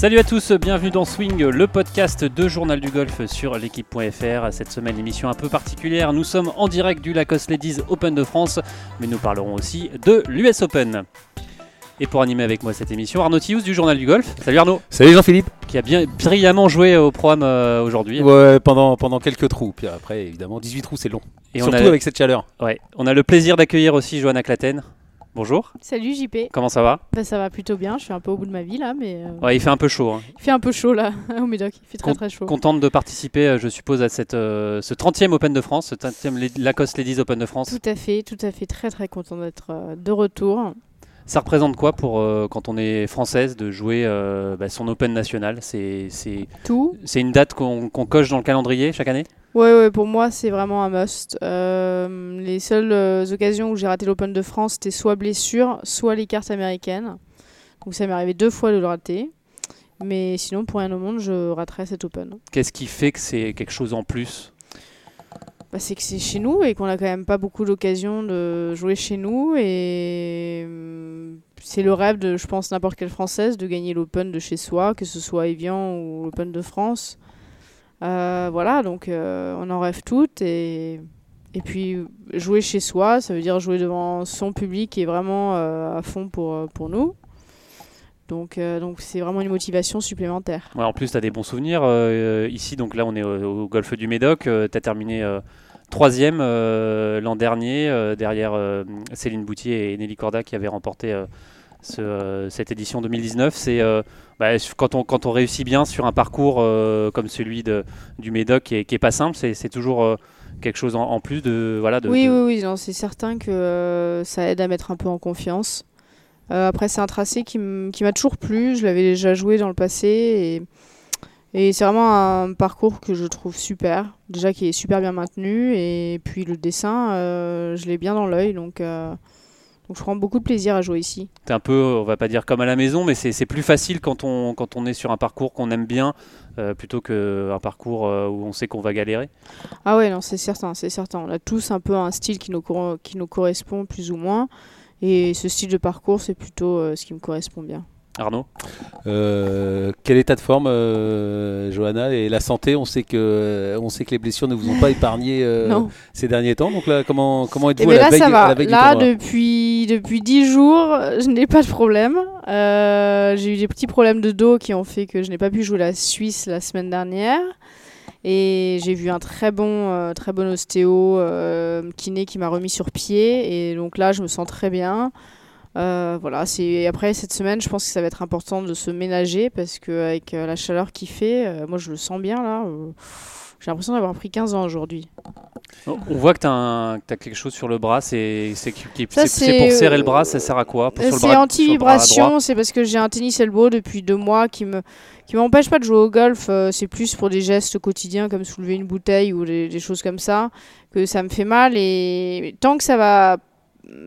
Salut à tous, bienvenue dans Swing, le podcast de Journal du Golf sur l'équipe.fr. Cette semaine, émission un peu particulière. Nous sommes en direct du Lacoste Ladies Open de France, mais nous parlerons aussi de l'US Open. Et pour animer avec moi cette émission, Arnaud Thius du Journal du Golf. Salut Arnaud. Salut Jean-Philippe. Qui a bien brillamment joué au programme euh, aujourd'hui. Ouais, pendant, pendant quelques trous. Puis après, évidemment, 18 trous, c'est long. Et Surtout on a, avec cette chaleur. Ouais, on a le plaisir d'accueillir aussi Johanna Claten. Bonjour. Salut JP. Comment ça va? Bah, Ça va plutôt bien, je suis un peu au bout de ma vie là, mais... Euh, ouais, il fait un peu chaud. Hein. Il fait un peu chaud là, au Médoc, il fait très très chaud. Contente de participer, euh, je suppose, à cette, euh, ce 30e Open de France, ce 30e Lacoste Ladies Open de France. Tout à fait, tout à fait, très très content d'être de retour. Ça représente quoi pour quand on est française de jouer bah, son Open national? C'est tout. C'est une date qu'on coche dans le calendrier chaque année? Ouais, ouais, pour moi, c'est vraiment un must. Euh, les seules euh, occasions où j'ai raté l'Open de France, c'était soit blessure, soit les cartes américaines. Donc ça m'est arrivé deux fois de le rater. Mais sinon, pour rien au monde, je raterais cet Open. Qu'est-ce qui fait que c'est quelque chose en plus? Bah, c'est que c'est chez nous et qu'on a quand même pas beaucoup d'occasions de jouer chez nous et hum, c'est le rêve de je pense n'importe quelle française de gagner l'Open de chez soi que ce soit Evian ou l'Open de France voilà, donc euh, on en rêve toutes. Et, et puis jouer chez soi, ça veut dire jouer devant son public qui est vraiment euh, à fond pour, pour nous. Donc donc c'est vraiment une motivation supplémentaire. en plus, tu as des bons souvenirs. ici, donc là, on est au, golfe du Médoc. tu as terminé troisième l'an dernier, derrière Céline Boutier et Nelly Corda qui avaient remporté cette édition 2019. C'est bah, quand, on, quand on réussit bien sur un parcours euh, comme celui de, du Médoc qui est, pas simple, c'est toujours euh, quelque chose en, plus de, voilà, de, Oui, oui, oui, c'est certain que euh, ça aide à mettre un peu en confiance. après, c'est un tracé qui m'a toujours plu, je l'avais déjà joué dans le passé et, et c'est vraiment un parcours que je trouve super. Déjà qui est super bien maintenu et puis le dessin, je l'ai bien dans l'œil donc donc je prends beaucoup de plaisir à jouer ici. C'est un peu, on va pas dire comme à la maison, mais c'est plus facile quand on, quand on est sur un parcours qu'on aime bien euh, plutôt qu'un parcours euh, où on sait qu'on va galérer. Ah ouais, non, c'est certain, c'est certain. On a tous un peu un style qui nous, qui nous correspond plus ou moins. Et ce style de parcours, c'est plutôt euh, ce qui me correspond bien. Arnaud euh, Quel état de forme, euh, Johanna Et la santé, on sait, que, on sait que les blessures ne vous ont pas épargné euh, ces derniers temps. Donc là, comment, comment êtes-vous eh ben à, la veille, à la Là, depuis, depuis 10 jours, je n'ai pas de problème. J'ai eu des petits problèmes de dos qui ont fait que je n'ai pas pu jouer la Suisse la semaine dernière. Et j'ai vu un très bon, très bon ostéo kiné qui m'a remis sur pied. Et donc là, je me sens très bien. Euh, voilà, c'est après cette semaine, je pense que ça va être important de se ménager parce que avec euh, la chaleur qu'il fait, euh, moi je le sens bien là. j'ai l'impression d'avoir pris 15 ans aujourd'hui. On voit que tu as, quelque chose sur le bras, c'est pour serrer le bras, ça sert à quoi? C'est anti-vibration, c'est parce que j'ai un tennis elbow depuis deux mois qui me qui m'empêche pas de jouer au golf, c'est plus pour des gestes quotidiens comme soulever une bouteille ou des, des, choses comme ça que ça me fait mal et tant que ça va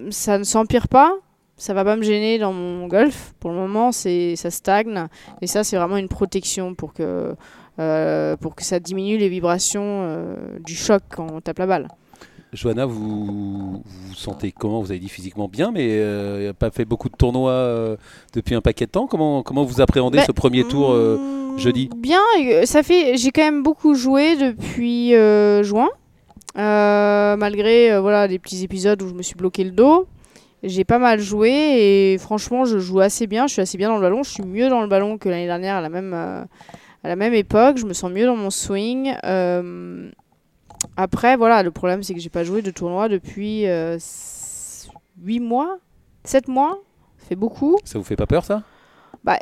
ça ne s'empire pas, ça va pas me gêner dans mon golf. Pour le moment, c'est ça stagne. Et ça, c'est vraiment une protection pour que, euh, pour que ça diminue les vibrations euh, du choc quand on tape la balle. Johanna, vous vous sentez comment? Vous avez dit physiquement bien, mais euh, a pas fait beaucoup de tournois euh, depuis un paquet de temps. Comment, comment vous appréhendez ben, ce premier tour hmm, jeudi? Bien, ça fait. J'ai quand même beaucoup joué depuis juin, malgré voilà des petits épisodes où je me suis bloqué le dos. J'ai pas mal joué et franchement, je joue assez bien. Je suis assez bien dans le ballon. Je suis mieux dans le ballon que l'année dernière à la même, euh, à la même époque. Je me sens mieux dans mon swing. Euh, après, voilà, le problème, c'est que j'ai pas joué de tournoi depuis 8 euh, mois 7 mois. Ça fait beaucoup. Ça vous fait pas peur, ça? Bah.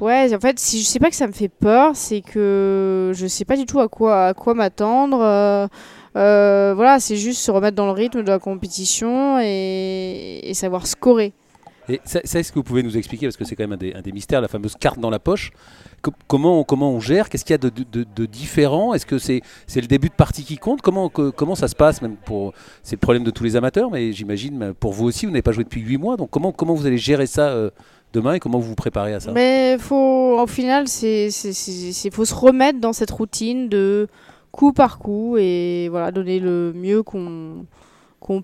ouais, en fait, si je sais pas que ça me fait peur, c'est que je sais pas du tout à quoi, à quoi m'attendre. Euh, voilà, c'est juste se remettre dans le rythme de la compétition et, savoir scorer. Et ça, est-ce que vous pouvez nous expliquer, parce que c'est quand même un des, mystères, la fameuse carte dans la poche, comment, on, comment on gère Qu'est-ce qu'il y a de, différent? Est-ce que c'est c'est le début de partie qui compte? Comment, comment ça se passe même pour C'est le problème de tous les amateurs, mais j'imagine pour vous aussi, vous n'avez pas joué depuis 8 mois, donc comment, comment vous allez gérer ça euh, demain et comment vous vous préparez à ça? Mais faut, au final, c'est faut se remettre dans cette routine de coup par coup et voilà donner le mieux qu'on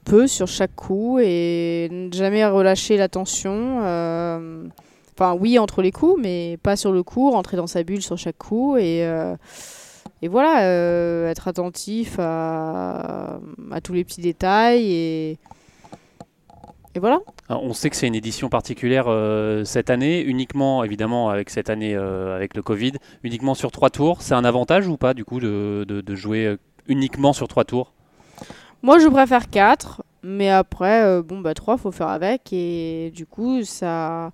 peut sur chaque coup et ne jamais relâcher l'attention. Euh, enfin oui entre les coups, mais pas sur le coup, rentrer dans sa bulle sur chaque coup et et voilà, être attentif à, tous les petits détails et voilà. on sait que c'est une édition particulière euh, cette année, uniquement évidemment avec cette année euh, avec le Covid, uniquement sur trois tours. C'est un avantage ou pas du coup de, de, jouer euh, uniquement sur trois tours? Moi je préfère quatre, mais après bon bah trois faut faire avec et du coup ça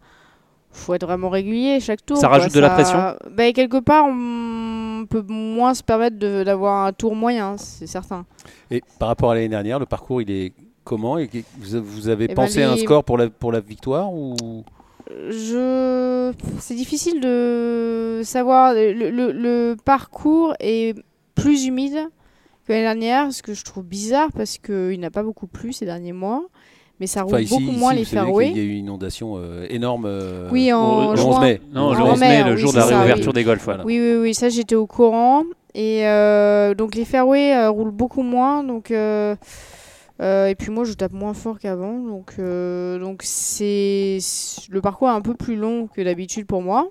faut être vraiment régulier chaque tour. Ça rajoute de la pression? Bah, Quelque part, on peut moins se permettre d'avoir un tour moyen, c'est certain. Et par rapport à l'année dernière, le parcours, il est comment et vous, avez eh ben, pensé à un score pour la, pour la victoire ou? Je c'est difficile de savoir le, le, parcours est plus humide que l'année dernière ce que je trouve bizarre parce qu'il n'a pas beaucoup plu ces derniers mois mais ça roule beaucoup moins les fairways. Il y a eu une inondation euh, énorme euh, oui, en le 11 mai. Non, le 11 mai, le jour de la réouverture des golfs. Oui, oui, oui, ça j'étais au courant. Et euh, donc les fairways roulent beaucoup moins. Donc euh, et puis moi je tape moins fort qu'avant, donc euh, donc c'est le parcours est un peu plus long que d'habitude pour moi.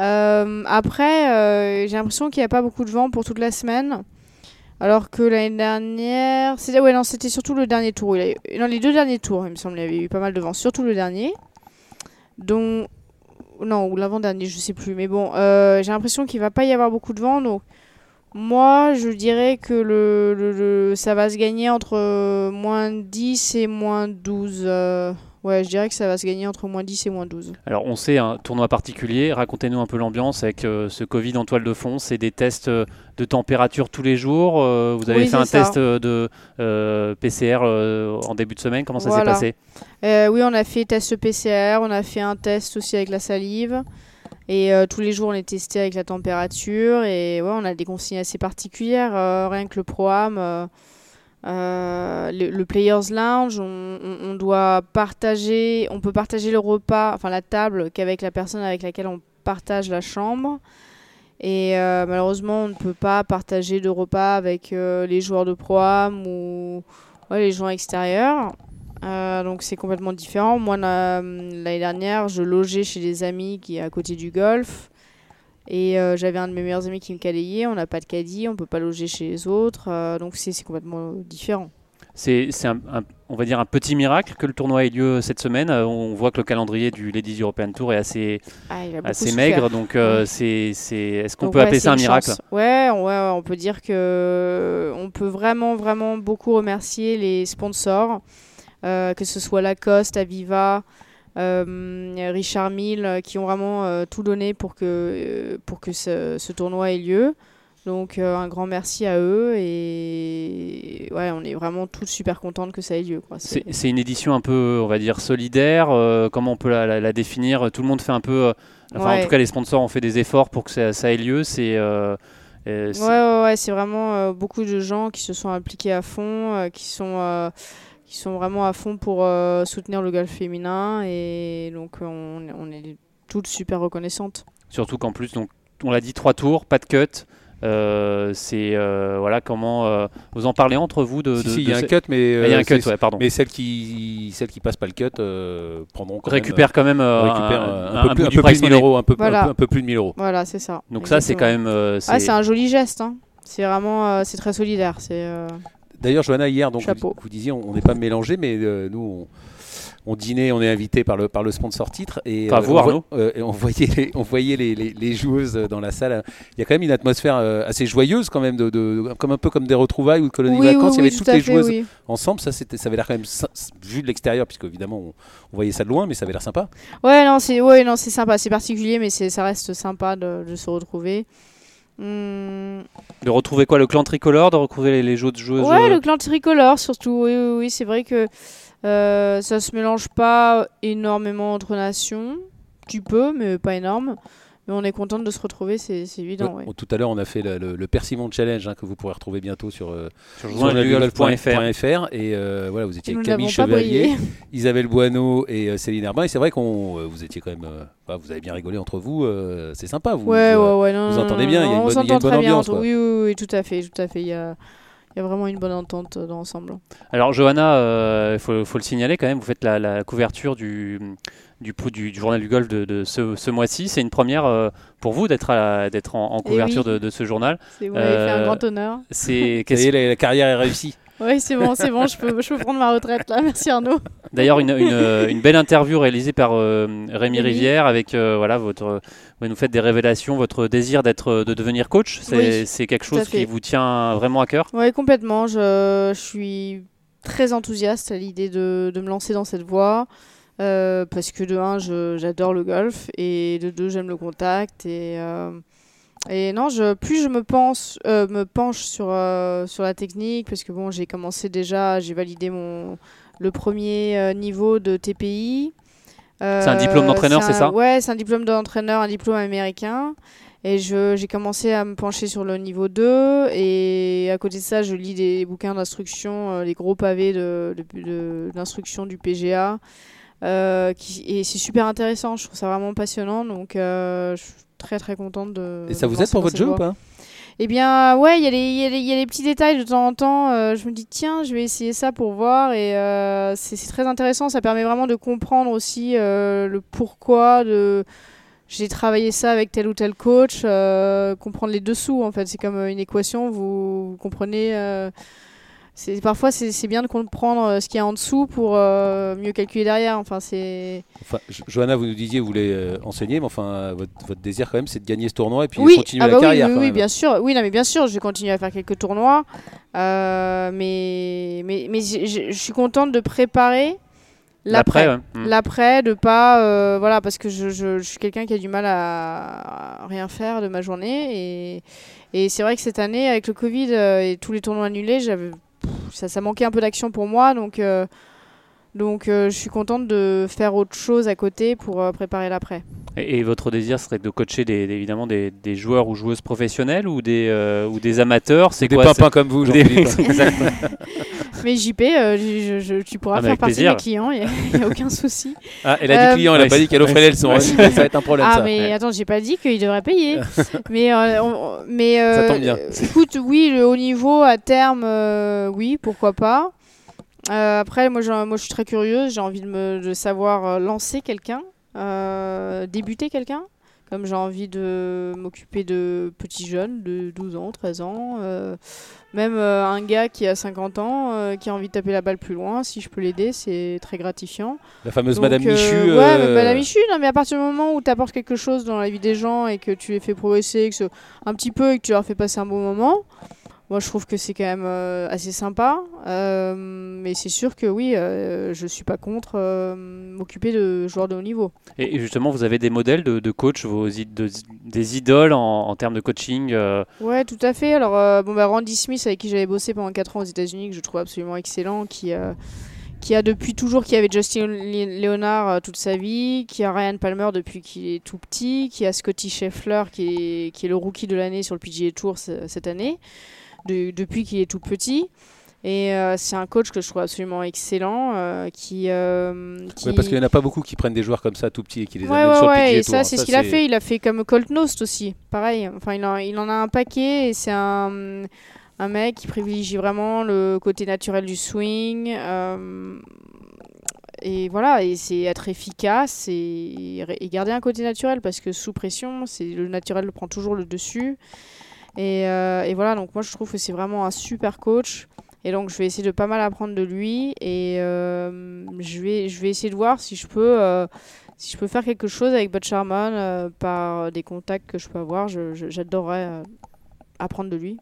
Euh, après j'ai l'impression qu'il n'y a pas beaucoup de vent pour toute la semaine, alors que l'année dernière c'était ouais non c'était surtout le dernier tour. Dans les deux derniers tours il me semble il y avait eu pas mal de vent, surtout le dernier, dont non ou l'avant dernier je sais plus, mais bon j'ai l'impression qu'il va pas y avoir beaucoup de vent donc moi, je dirais que le, ça va se gagner entre euh, moins 10 et moins 12. Euh, ouais, je dirais que ça va se gagner entre moins 10 et moins 12. Alors, on sait un tournoi particulier. Racontez-nous un peu l'ambiance avec euh, ce Covid en toile de fond. C'est des tests de température tous les jours. vous avez fait un test de PCR en début de semaine. Comment ça s'est passé? Oui, on a fait test PCR. On a fait un test aussi avec la salive. Et euh, tous les jours, on est testé avec la température. Et ouais, on a des consignes assez particulières. Euh, rien que le programme, euh, le, Players Lounge, on, doit partager, on peut partager le repas, enfin la table, qu'avec la personne avec laquelle on partage la chambre. Et malheureusement, on ne peut pas partager de repas avec les joueurs de programme ou les joueurs extérieurs. Euh, donc c'est complètement différent. Moi, l'année dernière, je logeais chez des amis qui est à côté du golf. Et euh, j'avais un de mes meilleurs amis qui me calayait. On n'a pas de caddie, on peut pas loger chez les autres. Euh, donc c'est complètement différent. C'est un, on va dire un petit miracle que le tournoi ait lieu cette semaine. on voit que le calendrier du Ladies European Tour est assez, ah, assez maigre. Donc c'est est-ce qu'on peut appeler ça un miracle ouais, ouais, on peut dire que on peut vraiment vraiment beaucoup remercier les sponsors. Euh, que ce soit Lacoste, Aviva, euh, Richard Mille, euh, qui ont vraiment tout donné pour que, pour que ce, tournoi ait lieu. Donc un grand merci à eux et ouais, on est vraiment tous super contents que ça ait lieu. C'est une édition un peu, on va dire, solidaire. comment on peut la, définir? Tout le monde fait un peu, enfin en tout cas les sponsors ont fait des efforts pour que ça, ait lieu. C'est ouais, ouais, ouais c'est vraiment beaucoup de gens qui se sont impliqués à fond, qui sont qui sont vraiment à fond pour euh, soutenir le golf féminin et donc on, on est toutes super reconnaissantes. Surtout qu'en plus, donc, on l'a dit, trois tours, pas de cut. Euh, c'est euh, voilà comment vous en parlez entre vous de. si, il y a un cut, mais ah, il y a un cut, ouais, pardon. Mais celles qui celles qui passent pas le cut prendront quand récupère quand même récupère un, peu, plus, de 1000 euros, un peu, un, peu plus de 1000 euros. Voilà, c'est ça. Donc ça, c'est quand même. ah, c'est un joli geste. Hein. C'est vraiment, c'est très solidaire. C'est. D'ailleurs, Johanna, hier, donc, vous, disiez, on n'est pas mélangé, mais euh, nous, on, dînait, on est invité par le, par le sponsor titre. Et, euh, on, euh, on, voyait, les, on voyait les, les, joueuses dans la salle. Il y a quand même une atmosphère assez joyeuse, quand même, de, comme un peu comme des retrouvailles ou de colonies vacances. Il y avait toutes les joueuses ensemble. Ça, ça avait l'air quand même, vu de l'extérieur, puisque évidemment, on, voyait ça de loin, mais ça avait l'air sympa. Ouais, non, c'est ouais, non, sympa. C'est particulier, mais ça reste sympa de, de se retrouver. Hmm. De retrouver quoi Le clan tricolore De retrouver les, jeux de joueuses Ouais, le clan tricolore surtout. Oui, oui, oui c'est vrai que euh, ça se mélange pas énormément entre nations. Tu peux, mais pas énorme. Mais on est content de se retrouver, c'est évident. Ouais, Tout à l'heure, on a fait le, le, Persimon Challenge hein, que vous pourrez retrouver bientôt sur, euh, sur, sur Et euh, voilà, vous étiez avec Camille Chevalier, Isabelle Boineau et euh, Céline Herbin. Et c'est vrai qu'on vous étiez quand même. Bah, vous avez bien rigolé entre vous. c'est sympa. Vous, ouais, ouais, ouais, vous entendez bien. Il y a une bonne, très ambiance. Bien Oui, oui, oui, tout à fait. Tout à fait. Il y a, y a vraiment une bonne entente dans l'ensemble. Alors Johanna, il faut, faut, le signaler quand même, vous faites la, la couverture du, du, du, du, journal du golf de, de ce, ce mois-ci. C'est une première pour vous d'être d'être en, en, couverture oui. de, de, ce journal. Vous m'avez fait un grand honneur. C'est la, la carrière est réussie. Oui, c'est bon, c'est bon, je peux, je peux prendre ma retraite là. Merci Arnaud. D'ailleurs, une, une, une, belle interview réalisée par euh, Rémi Rivière avec euh, voilà votre, vous nous faites des révélations, votre désir d'être, de devenir coach. C'est, oui, quelque chose qui vous tient vraiment à cœur? Oui, complètement. Je, je, suis très enthousiaste à l'idée de, de me lancer dans cette voie. Euh, parce que de un, j'adore le golf et de deux, j'aime le contact et euh, et non, je, plus je me, pense, euh, me penche sur, euh, sur la technique, parce que bon, j'ai commencé déjà, j'ai validé mon, le premier euh, niveau de TPI. c'est un diplôme d'entraîneur, c'est ça Ouais, c'est un diplôme d'entraîneur, un diplôme américain. Et j'ai commencé à me pencher sur le niveau 2. Et à côté de ça, je lis des bouquins d'instruction, les gros pavés d'instruction de, de, du PGA. Qui, et c'est super intéressant, je trouve ça vraiment passionnant. Donc, je très très contente de. Et ça vous aide pour votre jeu ou pas Eh bien, ouais, il y, y, y, a les petits détails de temps en temps. Euh, je me dis, tiens, je vais essayer ça pour voir. Et euh, c'est très intéressant. Ça permet vraiment de comprendre aussi euh, le pourquoi de. J'ai travaillé ça avec tel ou tel coach, euh, comprendre les dessous en fait. C'est comme une équation, vous, vous comprenez parfois c'est bien de comprendre euh, ce qu'il y a en dessous pour euh, mieux calculer derrière. Enfin, c'est. Enfin, Johanna, vous nous disiez vous voulez euh, enseigner, mais enfin votre, votre, désir quand même, c'est de gagner ce tournoi et puis oui. continuer ah la bah carrière. Oui, quand oui, même. bien sûr. Oui, non, mais bien sûr, je vais continuer à faire quelques tournois, mais mais mais je, suis contente de préparer. L'après, ouais. l'après, de pas, euh, voilà, parce que je, je, je suis quelqu'un qui a du mal à, rien faire de ma journée et, et c'est vrai que cette année avec le Covid et tous les tournois annulés, j'avais ça, ça, manquait un peu d'action pour moi, donc, euh, donc euh, je suis contente de faire autre chose à côté pour euh, préparer l'après. Et, et, votre désir serait de coacher des, des, évidemment des, des, joueurs ou joueuses professionnelles ou des, euh, ou des amateurs C'est Des papins comme vous, Mais JP, je, je, tu pourras ah, faire partie plaisir. de mes clients, il n'y a, a, aucun souci. Ah, elle a dit client, elle n'a pas dit qu'elle offrait les leçons. ça va être un problème. Ah, ça. mais ouais. attends, j'ai pas dit qu'il devrait payer. mais on, mais ça tombe bien. écoute, oui, le haut niveau à terme, euh, oui, pourquoi pas. Euh, après, moi, moi, je suis très curieuse. J'ai envie de, me, de savoir lancer quelqu'un, euh, débuter quelqu'un. Comme j'ai envie de m'occuper de petits jeunes de 12 ans, 13 ans. Euh, même euh, un gars qui a 50 ans, euh, qui a envie de taper la balle plus loin, si je peux l'aider, c'est très gratifiant. La fameuse Donc, Madame Michu. Ouais, Madame Michu, non, mais à partir du moment où tu apportes quelque chose dans la vie des gens et que tu les fais progresser, que un petit peu et que tu leur fais passer un bon moment, moi, je trouve que c'est quand même euh, assez sympa. Euh, mais c'est sûr que oui, euh, je suis pas contre m'occuper de joueurs de haut niveau. Et justement, vous avez des modèles de, de coach, vos de, des idoles en, en, termes de coaching Ouais, tout à fait. Alors, bon, bah, Randy Smith, avec qui j'avais bossé pendant 4 ans aux États-Unis, que je trouve absolument excellent, qui qui a depuis toujours, qui avait Justin Leonard toute sa vie, qui a Ryan Palmer depuis qu'il est tout petit, qui a Scotty Scheffler qui est, qui est le rookie de l'année sur le PGA Tour cette année, de, depuis qu'il est tout petit. Et euh, c'est un coach que je trouve absolument excellent. Euh, qui, euh, qui... Ouais, parce qu'il n'y en a pas beaucoup qui prennent des joueurs comme ça tout petits et qui les ouais, amènent ouais, sur le et Tour. ça, c'est ce qu'il a fait. Il a fait comme Colt Nost aussi. Pareil. Enfin, il, en, il en a un paquet et c'est un, un mec qui privilégie vraiment le côté naturel du swing. Et voilà, et c'est être efficace et, et, garder un côté naturel parce que sous pression, c'est le naturel prend toujours le dessus. Et, euh, et, voilà, donc moi je trouve que c'est vraiment un super coach. Et donc je vais essayer de pas mal apprendre de lui et euh, je, vais, je vais essayer de voir si je peux, euh, si je peux faire quelque chose avec Bud Sharman euh, par des contacts que je peux avoir. J'adorerais euh, apprendre de lui.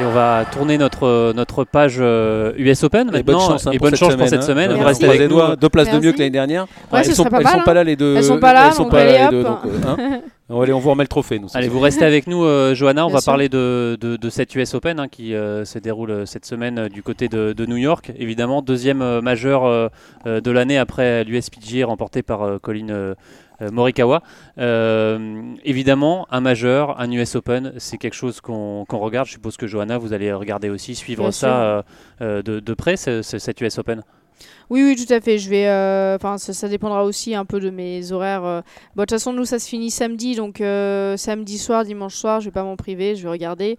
Et on va tourner notre, notre page euh, US Open maintenant. Et bonne chance, hein, et pour, bonne cette chance pour cette semaine. semaine. Hein. Vous restez avec nous. Deux places Merci. de mieux que l'année dernière. Ouais, elles ce sont, pas elles mal, sont hein. pas là les deux. Elles sont pas là, elles sont donc pas là les deux. Donc, Allez, on vous remet le trophée. Nous, Allez, vous restez avec nous, euh, Johanna. On Bien va sûr. parler de, de, de cette US Open hein, qui euh, se déroule euh, cette semaine euh, du côté de, de New York. Évidemment, deuxième euh, majeur de l'année après l'USPGA remporté par euh, Colin Morikawa. Euh, évidemment, un majeur, un US Open, c'est quelque chose qu'on qu'on regarde. Je suppose que Johanna, vous allez regarder aussi, suivre Bien ça de, de près, ce- ce- cette US Open. Oui, oui, tout à fait. Je vais, euh, enfin, ça, ça dépendra aussi un peu de mes horaires. euh. Bon, de toute façon, nous, ça se finit samedi, donc euh, samedi soir, dimanche soir, je vais pas m'en priver, je vais regarder.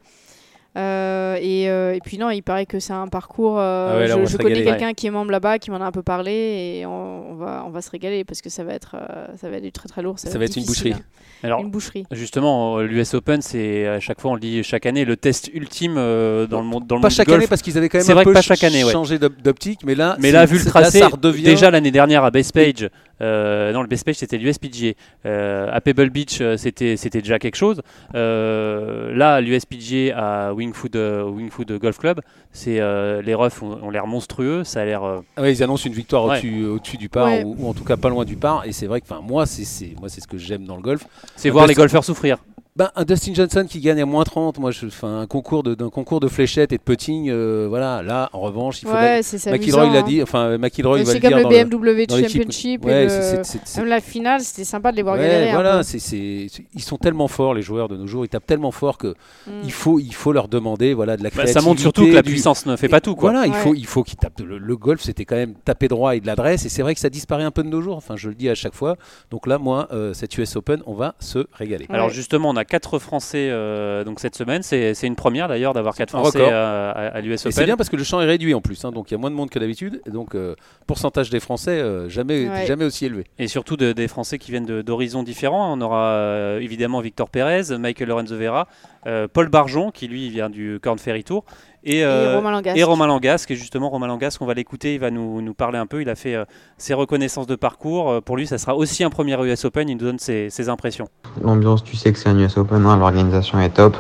Euh, et, euh, et, puis non, il paraît que c'est un parcours. Euh, Ah ouais, là, je connais quelqu'un qui est membre là-bas, qui m'en a un peu parlé, et on, on va, on va se régaler parce que ça va être, euh, ça va être du très très lourd. Ça va être une boucherie. hein. Alors, Une boucherie. justement, l'US Open, c'est à chaque fois, on le dit chaque année, le test ultime euh, dans le monde, dans le Pas monde du chaque golf. année parce qu'ils avaient quand même C'est un vrai peu que pas chaque année, ouais. changé d'op- d'optique, mais là, Mais là, vu le tracé, ça redevient. déjà l'année dernière à Base-Page, euh, non, le Base-Page c'était l'USPGA. Euh, à Pebble Beach, euh, c'était c'était déjà quelque chose. Euh, là, l'USPGA à Wingfoot, euh, Wingfoot Golf Club, c'est euh, les refs ont, ont l'air monstrueux. Ça a l'air. euh, Ah ouais, ils annoncent une victoire Ouais. au-dessus au-dessus du par, Ouais. ou, ou en tout cas pas loin du par. Et c'est vrai que, enfin, moi, c'est c'est- moi, c'est ce que j'aime dans le golf. c'est voir les golfeurs souffrir. Ben, un Dustin Johnson qui gagne à moins 30, moi, je, enfin, un concours de, d'un concours de fléchettes et de putting, euh, c'est Là, en revanche, il faut. Ouais, c'est c'est McIlroy l'a hein. dit, enfin, McIlroy va C'est le comme dire le dans BMW dans l'équipe. Championship. et Ouais, le- c'est- c'est- c'est- c'est- Même la finale, c'était sympa de les voir Ouais, galérer. voilà, c'est, c'est- c'est- ils sont tellement forts les joueurs de nos jours, ils tapent tellement fort que Mm. il faut, il faut leur demander, voilà, de la Bah, créativité. ça montre surtout que la du- puissance ne fait pas tout. Quoi. Voilà, il faut, il faut qu'ils tapent. Le, le golf, c'était quand même taper droit et de l'adresse, et c'est vrai que ça disparaît un peu de nos jours. Enfin, je le dis à chaque fois. Donc là, moi, euh, cette US Open, on va se régaler. Ouais. Alors justement, on a quatre Français euh, donc cette semaine. C'est c'est une première d'ailleurs d'avoir quatre Français record. à, à- à l'US Et c'est Open. bien parce que le champ est réduit en plus, hein, donc il y a moins de monde que d'habitude, et donc euh, pourcentage des Français euh, jamais, Ouais. jamais aussi élevé. Et surtout de- des Français qui viennent de- d'horizons différents. On aura euh, évidemment Victor Pérez, Michael Lorenzo Vera, euh, Paul Barjon qui lui vient du Corn Ferry Tour et, Et euh, Romain Langasque. et Romain Langasque. Et justement Romain Langasque, on va l'écouter, il va nous, nous parler un peu. Il a fait euh, ses reconnaissances de parcours. Euh, pour lui, ça sera aussi un premier US Open. Il nous donne ses, ses impressions. L'ambiance, tu sais que c'est un US Open, hein, l'organisation est top.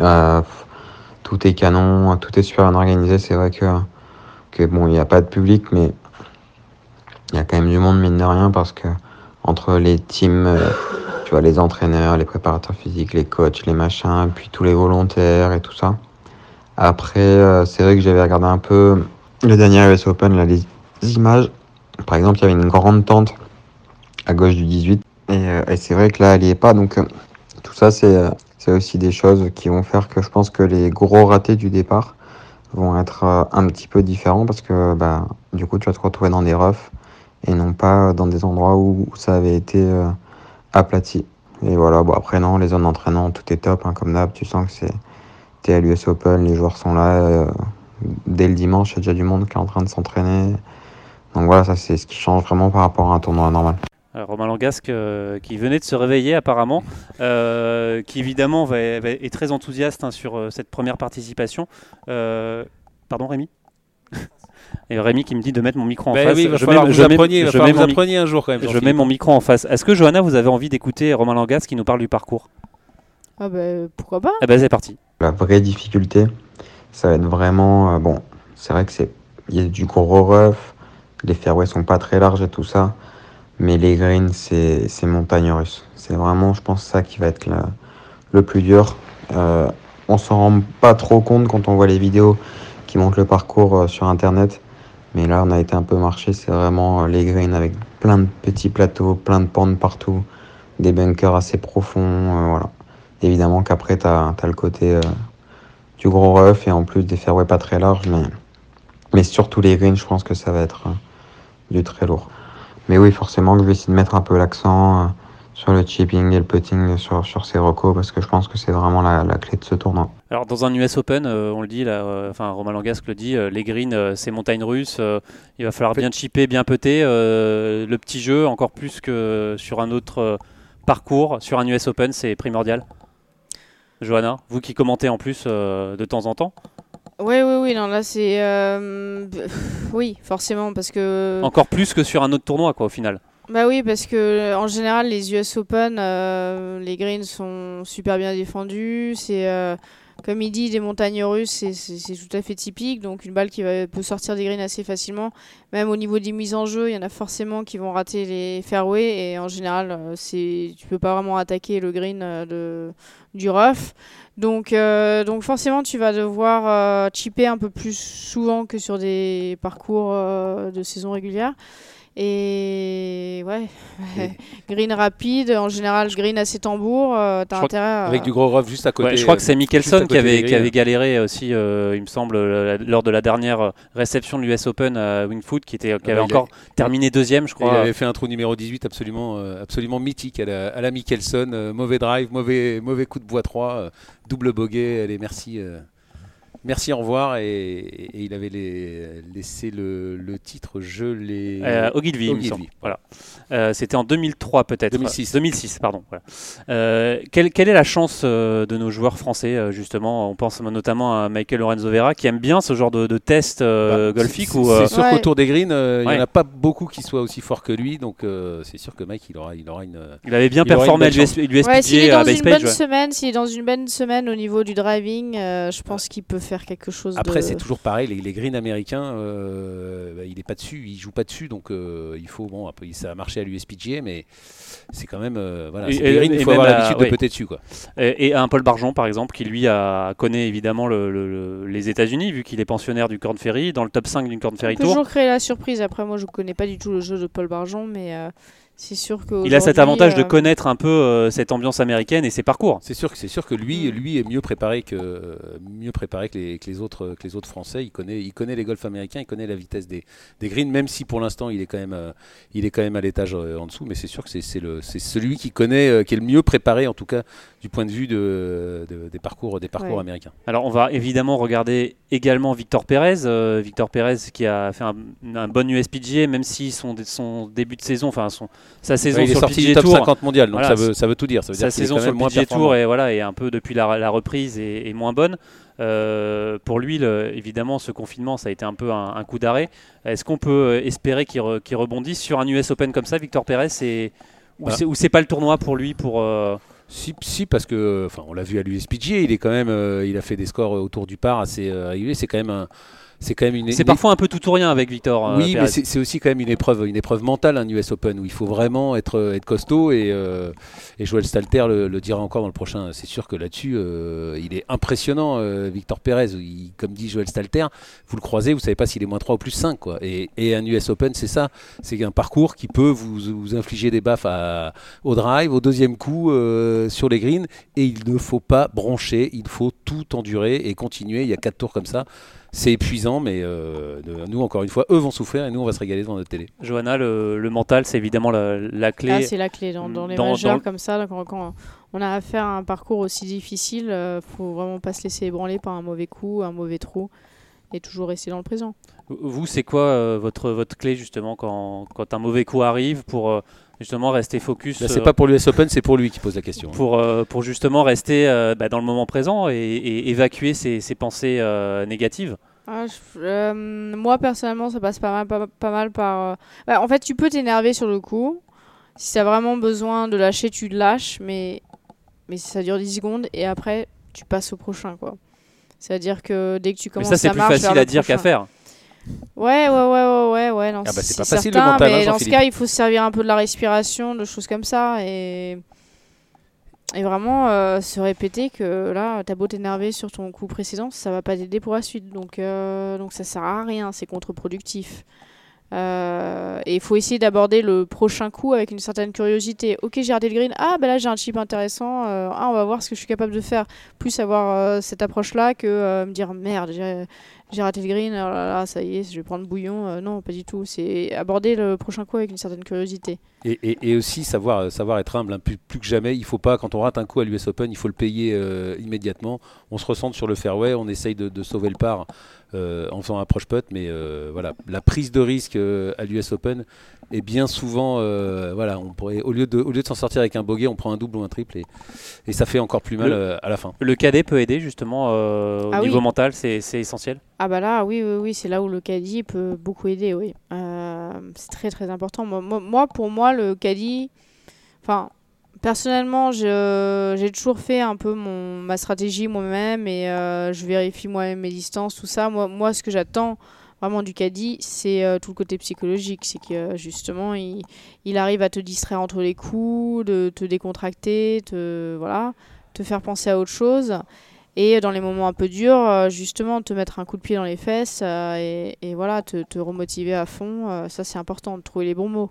Euh, tout est canon, tout est super bien organisé. C'est vrai que, que bon, il n'y a pas de public, mais il y a quand même du monde, mine de rien, parce que entre les teams, euh, tu vois, les entraîneurs, les préparateurs physiques, les coachs, les machins, puis tous les volontaires et tout ça. Après, euh, c'est vrai que j'avais regardé un peu le dernier US Open, là, les images. Par exemple, il y avait une grande tente à gauche du 18. Et, euh, et c'est vrai que là, elle n'y est pas. Donc, tout ça, c'est aussi des choses qui vont faire que je pense que les gros ratés du départ vont être un petit peu différents parce que bah, du coup, tu vas te retrouver dans des roughs et non pas dans des endroits où ça avait été euh, aplati. Et voilà, après, non, les zones d'entraînement, tout est top. hein, comme d'hab, tu sens que c'est t'es à l'US Open, les joueurs sont là. euh, dès le dimanche, il y a déjà du monde qui est en train de s'entraîner. Donc voilà, ça, c'est ce qui change vraiment par rapport à un tournoi normal. Romain Langasque euh, qui venait de se réveiller apparemment, qui évidemment est très enthousiaste hein, sur cette première participation. Pardon Rémi? Et Rémi qui me dit de mettre mon micro en Ben face. oui, Je mets- je mets- mets mon mi- un jour quand même. Je mets mon micro en face. Est-ce que Johanna, vous avez envie d'écouter Romain Langasque qui nous parle du parcours? Ah bah, pourquoi pas Ah bah c'est parti. La vraie difficulté, ça va être vraiment. euh, bon, c'est vrai que c'est. Il y a du gros rough, les fairways sont pas très larges et tout ça, mais les greens, c'est c'est montagne russe. C'est vraiment, je pense, ça qui va être la- le plus dur. Euh, on s'en rend pas trop compte quand on voit les vidéos qui montrent le parcours euh, sur internet, mais là, on a été un peu marché. C'est vraiment euh, les greens avec plein de petits plateaux, plein de pentes partout, des bunkers assez profonds, euh, voilà. Évidemment qu'après, tu as, le côté du gros rough et en plus des fairways pas très larges, mais, mais surtout les greens, je pense que ça va être du très lourd. Mais oui, forcément je vais essayer de mettre un peu l'accent sur le chipping et le putting sur, sur ces recos parce que je pense que c'est vraiment la, la clé de ce tournoi. Alors dans un US Open, euh, on le dit, là, euh, enfin Romain Langasque le dit, euh, les greens, euh, c'est montagne russe. euh, il va falloir bien chipper, bien euh, le petit jeu, encore plus que sur un autre euh, parcours, sur un US Open, c'est primordial. Johanna, vous qui commentez en plus euh, de temps en temps, Oui, oui, oui, non, là c'est. euh, oui, forcément, parce que. encore plus que sur un autre tournoi, quoi, au final. Bah oui, parce que euh, en général, les US Open, euh, les greens sont super bien défendus. C'est. euh, comme il dit, des montagnes russes, c'est- tout à fait typique. Donc une balle qui va- peut sortir des greens assez facilement. Même au niveau des mises en jeu, il y en a forcément qui vont rater les fairways. Et en général, euh, c'est tu peux pas vraiment attaquer le green euh, de, du rough. Donc, euh, donc forcément, tu vas devoir chipper un peu plus souvent que sur des parcours de saison régulière. Et ouais, green rapide, en général, je green assez tambour, euh, t'as intérêt à... Avec du gros rough juste à côté. Ouais, je crois que c'est euh, Mickelson qui avait, qui avait galéré aussi, euh, il me semble, lors de la dernière réception de l'US Open à Wingfoot, qui, était, qui bah, avait il encore terminé deuxième, je Il crois. avait fait un trou numéro 18 absolument, euh, absolument mythique à la, à la Mickelson. euh, mauvais drive, mauvais, mauvais coup de bois 3, euh, double bogey. Allez, merci. euh, merci, au revoir. Et, et il avait les- laissé le, le titre Je l'ai. Euh, Ogilvy, il me Ogilvy. Voilà. Euh, C'était en 2003 peut-être. 2006. 2006, pardon. voilà. Euh, quelle, quelle est la chance euh, de nos joueurs français euh, justement? On pense notamment à Michael Lorenzo Vera qui aime bien ce genre de, de test euh, Bah, golfique c'est- euh, sûr Ouais. qu'autour des greens, euh, il Ouais. n'y en a pas beaucoup qui soient aussi forts que lui. Donc euh, c'est sûr que Mike, il aura, il aura une. il avait bien il performé à une belle l'US l'USPGA Ouais, s'il est à dans une bonne semaine, s'il est dans une bonne semaine au niveau du driving, euh, je pense qu'il peut faire quelque chose Après, de... c'est toujours pareil, les, les greens américains, euh, bah, il est pas dessus, il joue pas dessus, donc euh, il faut bon, après, ça a marché à l'USPGA, mais c'est quand même euh, voilà, Et- greens, il faut avoir l'habitude oui. de péter dessus quoi. Et, et un Paul Barjon, par exemple, qui lui a, connaît évidemment le- le- le- les États-Unis, vu qu'il est pensionnaire du Corn Ferry, dans le top 5 du Corn Ferry Tour. toujours créer la surprise. Après, moi, je connais pas du tout le jeu de Paul Barjon, mais euh, c'est sûr que Il a cet avantage de euh, connaître un peu euh, cette ambiance américaine et ses parcours. C'est sûr que c'est sûr que lui, lui est mieux préparé que mieux préparé que les, que les autres que les autres Français. Il connaît, il connaît les golfs américains, il connaît la vitesse des, des greens, même si pour l'instant il est quand même euh, il est quand même à l'étage euh, en dessous. Mais c'est sûr que c'est c'est le c'est celui qui connaît, euh, qui est le mieux préparé en tout cas du point de vue de, de- des parcours des parcours Ouais. américains. Alors on va évidemment regarder également Victor Pérez. euh, Victor Pérez qui a fait un, un bon USPGA, même si son, son début de saison, enfin son, sa saison Ouais, il est sur le sorti PGA du top Tour, 50 mondial, donc Voilà, ça veut ça veut tout dire. Ça veut sa dire est saison sur le PGA. Tour est, voilà, est un peu depuis la, la reprise et, et moins bonne. Euh, pour lui, le- évidemment, ce confinement, ça a été un peu un, un coup d'arrêt. Est-ce qu'on peut euh, espérer qu'il re- qu'il rebondisse sur un US Open comme ça, Victor Pérez c'est, Ou Bah. c'est- pas le tournoi pour lui pour, euh, Si, si, parce que, enfin, on l'a vu à l'USPGA, il est quand même, euh, il a fait des scores autour du par assez euh. C'est quand même un, c'est quand même une. C'est une- parfois un peu tout ou rien avec Victor. euh, Oui, mais c'est aussi quand même une épreuve, une épreuve mentale, un US Open, où il faut vraiment être, être costaud. Et, euh, et Joël Stalter le, le dira encore dans le prochain. C'est sûr que là-dessus, euh, il est impressionnant, euh, Victor Pérez. Il- comme dit Joël Stalter, vous le croisez, vous savez pas s'il est moins 3 ou plus 5. Quoi. Et, et un US Open, c'est ça. C'est un parcours qui peut vous, vous infliger des baffes à- au drive, au deuxième coup, euh, sur les greens. Et il ne faut pas broncher, il faut tout endurer et continuer. Il y a quatre tours comme ça. C'est épuisant, mais euh, nous, encore une fois, eux vont souffrir et nous, on va se régaler devant notre télé. Johanna, le, le mental, c'est évidemment la, la clé. Ah, c'est la clé dans, dans les Dans- majeurs dans- comme ça. quand on a affaire à un parcours aussi difficile, euh, faut vraiment pas se laisser ébranler par un mauvais coup, un mauvais trou, et toujours rester dans le présent. Vous, c'est quoi euh, votre, votre clé justement quand, quand un mauvais coup arrive pour euh, justement rester focus Là, c'est euh, pas pour l'US Open, c'est pour lui qui pose la question. pour, euh, pour justement rester euh, bah, dans le moment présent et, et évacuer ses, ses pensées euh, négatives Ah, je- euh, moi personnellement, ça passe pas mal, pas, pas mal par. euh, bah, en fait, tu peux t'énerver sur le coup. Si tu as vraiment besoin de lâcher, tu lâches, mais mais ça dure 10 secondes et après tu passes au prochain quoi. C'est-à-dire que dès que tu Mais commences ça, c'est plus marche facile le à dire qu'à faire. Ouais, ouais, ouais, ouais, ouais, ouais. Non, Ah bah, c'est pas facile, le certain, mental, hein, mais dans ce cas, il faut se servir un peu de la respiration, de choses comme ça, et et vraiment euh, se répéter que là, t'as beau t'énerver sur ton coup précédent, ça va pas t'aider pour la suite, donc euh, donc ça sert à rien, c'est contre-productif. Euh, et il faut essayer d'aborder le prochain coup avec une certaine curiosité. Ok, j'ai raté le green. Ah, bah là j'ai un chip intéressant. Euh, ah, on va voir ce que je suis capable de faire. Plus avoir euh, cette approche-là que me dire merde, j'ai raté le green. Oh là là, ça y est, je vais prendre bouillon. Euh, non, pas du tout. C'est aborder le prochain coup avec une certaine curiosité. Et, et- et aussi savoir, savoir être humble, hein. plus, plus que jamais. Il faut pas, quand on rate un coup à l'US Open, il faut le payer euh, immédiatement. On se ressente sur le fairway, on essaye de, de sauver le par euh, en faisant un approche putt, mais euh, voilà, la prise de risque euh, à l'US Open est bien souvent, euh, voilà, on pourrait, au lieu de, au lieu de s'en sortir avec un bogey, on prend un double ou un triple et, et ça fait encore plus mal Le- euh, à la fin. Le cadet peut aider justement euh, au Ah niveau oui. mental, c'est c'est essentiel? Ah bah là, oui, oui, oui, c'est là où le caddie peut beaucoup aider, oui. Euh, c'est très très important. Moi, moi- pour moi, le caddie, enfin, personnellement, j'ai toujours fait un peu mon, ma stratégie moi-même et euh, je vérifie moi-même mes distances, tout ça. Moi, moi ce que j'attends vraiment du caddie, c'est euh, tout le côté psychologique. C'est que justement, il, il arrive à te distraire entre les coups, de te décontracter, te, voilà, te faire penser à autre chose. Et dans les moments un peu durs, justement, te mettre un coup de pied dans les fesses et, et, voilà, te, te remotiver à fond. ça, c'est important de trouver les bons mots.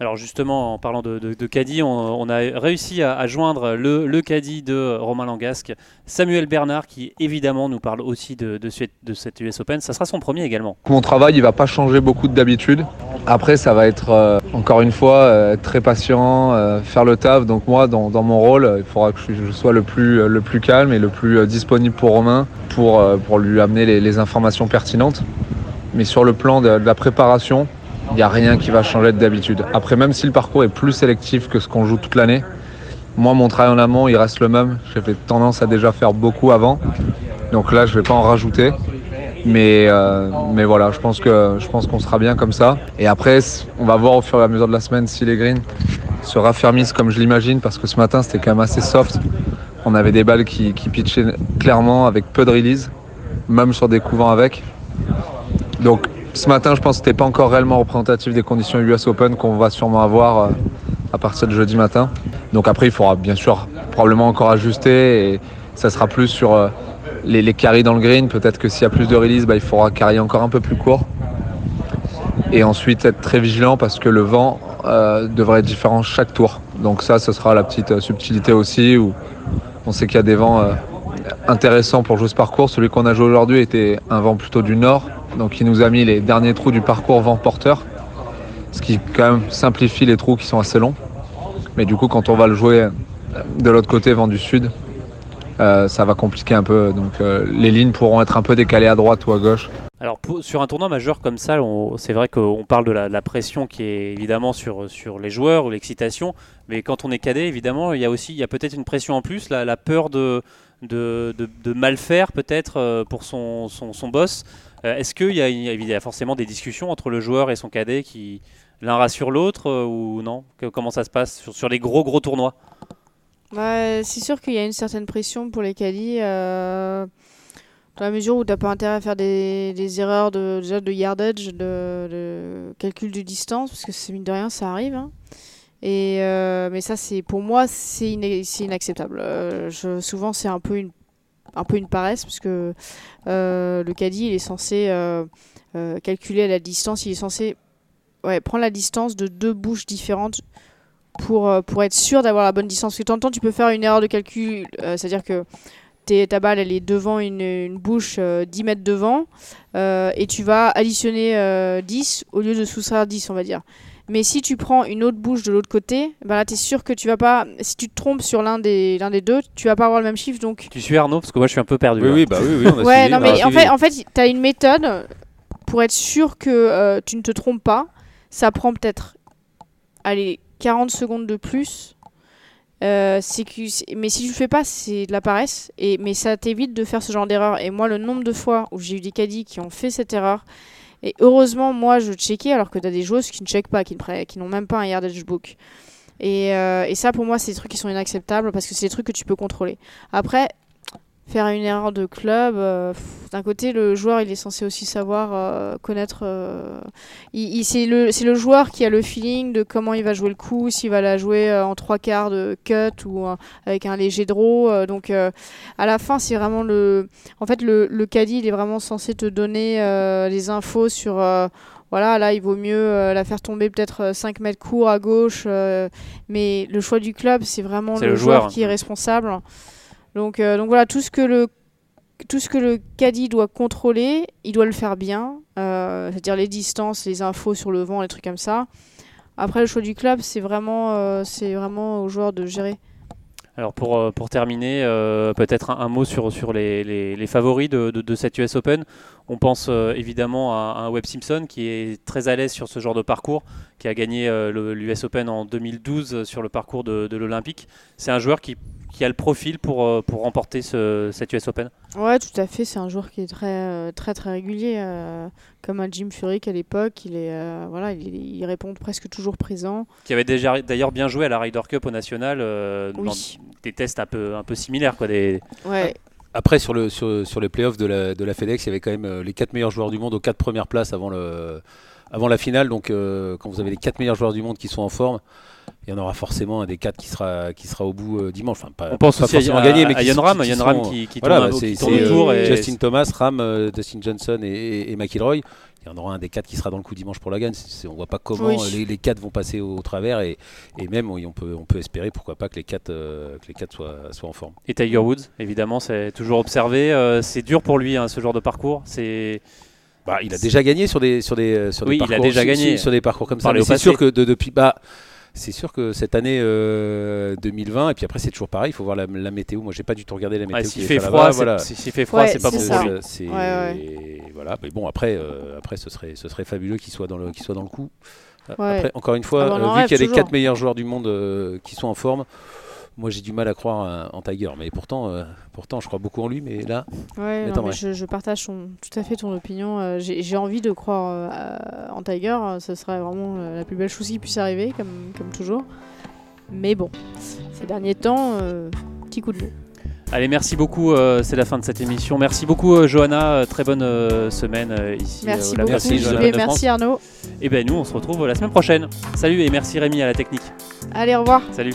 Alors justement, en parlant de, de, on, a réussi à, joindre le, le, de Romain Langasque, Samuel Bernard, qui évidemment nous parle aussi de, cette US Open. Ça sera son premier également. Mon travail, il va pas changer beaucoup d'habitude. Après, ça va être euh, encore une fois euh, très patient, euh, faire le taf. Donc moi, dans, mon rôle, il faudra que je, sois le plus, calme et le plus disponible pour Romain pour, lui amener les, informations pertinentes. Mais sur le plan de la préparation, il n'y a rien qui va changer d'habitude. Après, même si le parcours est plus sélectif que ce qu'on joue toute l'année, moi, mon travail en amont, il reste le même. J'avais tendance à déjà faire beaucoup avant. Donc là, je ne vais pas en rajouter. Mais, euh, mais voilà, je pense que je pense qu'on sera bien comme ça. Et après, on va voir au fur et à mesure de la semaine si les greens se raffermissent comme je l'imagine, parce que ce matin, c'était quand même assez soft. On avait des balles qui, qui pitchaient clairement avec peu de release, même sur des couvents avec. Donc ce matin, je pense que c'était pas encore réellement représentatif des conditions US Open qu'on va sûrement avoir euh, à partir de jeudi matin. Donc après, il faudra bien sûr probablement encore ajuster et ça sera plus sur euh, les, les dans le green. Peut-être que s'il y a plus de release, bah, il faudra carry encore un peu plus court. Et ensuite être très vigilant parce que le vent euh, devrait être différent chaque tour. Donc ça, ce sera la petite subtilité aussi où on sait qu'il y a des vents intéressants pour jouer ce parcours. Celui qu'on a joué aujourd'hui était un vent plutôt du nord donc il nous a mis les derniers trous du parcours vent porteur, ce qui quand même simplifie les trous qui sont assez longs. Mais du coup quand on va le jouer de l'autre côté vent du sud, euh, ça va compliquer un peu. Donc euh, les lignes pourront être un peu décalées à droite ou à gauche. Alors sur un tournoi majeur comme ça, c'est vrai qu'on parle de la, pression qui est évidemment sur, les joueurs ou l'excitation, mais quand on est cadet, évidemment, il y a aussi il y a peut-être une pression en plus, la, peur de, mal faire peut-être euh, pour son boss. Euh, est-ce qu'il y, y, a forcément des discussions entre le joueur et son cadet qui l'un rassure l'autre euh, ou non? Comment ça se passe sur, les gros gros tournois? Bah, C'est sûr qu'il y a une certaine pression pour les caddies. Euh, dans la mesure où tu n'as pas intérêt à faire des, erreurs de, déjà de yardage, de, calcul de distance, parce que c'est mine de rien, ça arrive. Hein. Et, mais ça, c'est pour moi, c'est inacceptable. je, souvent, c'est un peu une un peu une paresse parce que euh, le caddie il est censé euh, euh, calculer la distance, il est censé ouais, prendre la distance de deux bouches différentes pour, pour être sûr d'avoir la bonne distance. Parce que de temps tu peux faire une erreur de calcul, c'est-à-dire que ta balle elle est devant une, une bouche 10 mètres devant et tu vas additionner 10 au lieu de soustraire 10 on va dire. Mais si tu prends une autre bouche de l'autre côté, bah là, tu es sûr que tu vas pas. Si tu te trompes sur l'un des, l'un des deux, tu vas pas avoir le même chiffre. Donc... Tu suis Arnaud Parce que moi, je suis un peu perdu. Oui, oui, bah oui, oui on a Ouais, non, mais en fait, en fait tu as une méthode pour être sûr que euh, tu ne te trompes pas. Ça prend peut-être, allez, 40 secondes de plus. Euh, que, mais si tu le fais pas, c'est de la paresse. Et, mais ça t'évite de faire ce genre d'erreur. Et moi, le nombre de fois où j'ai eu des caddies qui ont fait cette erreur, et heureusement, moi, je checkais alors que tu as des joueuses qui ne checkent pas, qui, n'ont même pas un yardage book. Et, euh, et ça, pour moi, c'est des trucs qui sont inacceptables parce que c'est des trucs que tu peux contrôler. Après, faire une erreur de club. Euh, d'un côté, le joueur, il est censé aussi savoir euh, connaître. Euh, il, c'est le, le joueur qui a le feeling de comment il va jouer le coup, s'il va la jouer en trois quarts de cut ou avec un léger draw. donc, à la fin, c'est vraiment le. En fait, le, le caddie, il est vraiment censé te donner les infos sur. voilà, là, il vaut mieux la faire tomber peut-être 5 mètres court à gauche. mais le choix du club, c'est vraiment le, joueur qui est responsable. Donc, euh, donc voilà, tout ce que le tout ce que le caddie doit contrôler, il doit le faire bien, euh, c'est-à-dire les distances, les infos sur le vent, les trucs comme ça. Après, le choix du club, c'est vraiment, euh, vraiment aux joueurs de gérer. Alors pour, pour terminer, peut-être un, mot sur, sur les, les, favoris de, de, cette US Open. On pense évidemment à, un Webb Simpson qui est très à l'aise sur ce genre de parcours, qui a gagné l'US Open en 2012 sur le parcours de, de l'Olympique. C'est un joueur qui qui a le profil pour, euh, pour remporter ce, cette US Open Ouais, tout à fait. C'est un joueur qui est très, euh, très, très régulier. Euh, comme un Jim Furyk à l'époque, il, est, voilà, il, répond presque toujours présent. Qui avait déjà d'ailleurs bien joué à la Ryder Cup au national, dans des tests un peu, un peu similaires. Quoi, des... Ouais. Après, sur, le, sur, sur les playoffs de la, de la FedEx, il y avait quand même les quatre meilleurs joueurs du monde aux quatre premières places avant le avant la finale, donc quand vous avez les quatre meilleurs joueurs du monde qui sont en forme, il y en aura forcément un des quatre qui sera, qui sera au bout euh, dimanche. Enfin, pas, On pense pas aussi forcément à, gagner, mais à qui, Yann Ram, qui Yann Ram qui, qui voilà, tourne, bah, qui tourne euh, et Justin Thomas, Ram, euh, Dustin Johnson et, et McIlroy. Il y en aura un des quatre qui sera dans le coup dimanche pour la gagne. On voit pas comment Oui. euh, les, les quatre vont passer au, travers et, et même oui, on peut, on peut espérer pourquoi pas que les quatre, euh, que les quatre soient, soient en forme. Et Tiger Woods, évidemment, c'est toujours observé. Euh, c'est dur pour lui, hein, ce genre de parcours. C'est Bah, il a déjà gagné sur des sur des sur Oui, des il a parcours déjà sur- gagné. sur, sur des parcours comme ça. C'est sûr que de- depuis bah c'est sûr que cette année euh, 2020 et puis après c'est toujours pareil. Il faut voir la, la météo. Moi j'ai pas du tout regardé la météo. s'il fait froid, voilà. si- s'il fait froid, Ouais, c'est pas bon ça. pour lui. C'est- Ouais, voilà. Mais bon après euh, après ce serait ce serait fabuleux qu'il soit dans le qu'il soit dans le coup. Ouais. Après encore une fois Ah bah, on euh, vu qu'il y a les quatre meilleurs joueurs du monde euh, qui sont en forme. Moi j'ai du mal à croire en Tiger, mais pourtant, euh, pourtant je crois beaucoup en lui. Mais là, Ouais, Mais non, mais ouais. je, je partage ton- tout à fait ton opinion. Euh, J'ai envie de croire euh, en Tiger. Ce serait vraiment la plus belle chose qui puisse arriver, comme, comme toujours. Mais bon, ces derniers temps, euh, petit coup de mou. Allez, merci beaucoup. euh, c'est la fin de cette émission. Merci beaucoup, euh, Johanna. très bonne euh, semaine euh, ici. Merci euh, beaucoup, Merci, Johanna de France. merci Arnaud. Et ben nous, on se retrouve la semaine prochaine. Salut et merci Rémi à la technique. Allez, au revoir. Salut.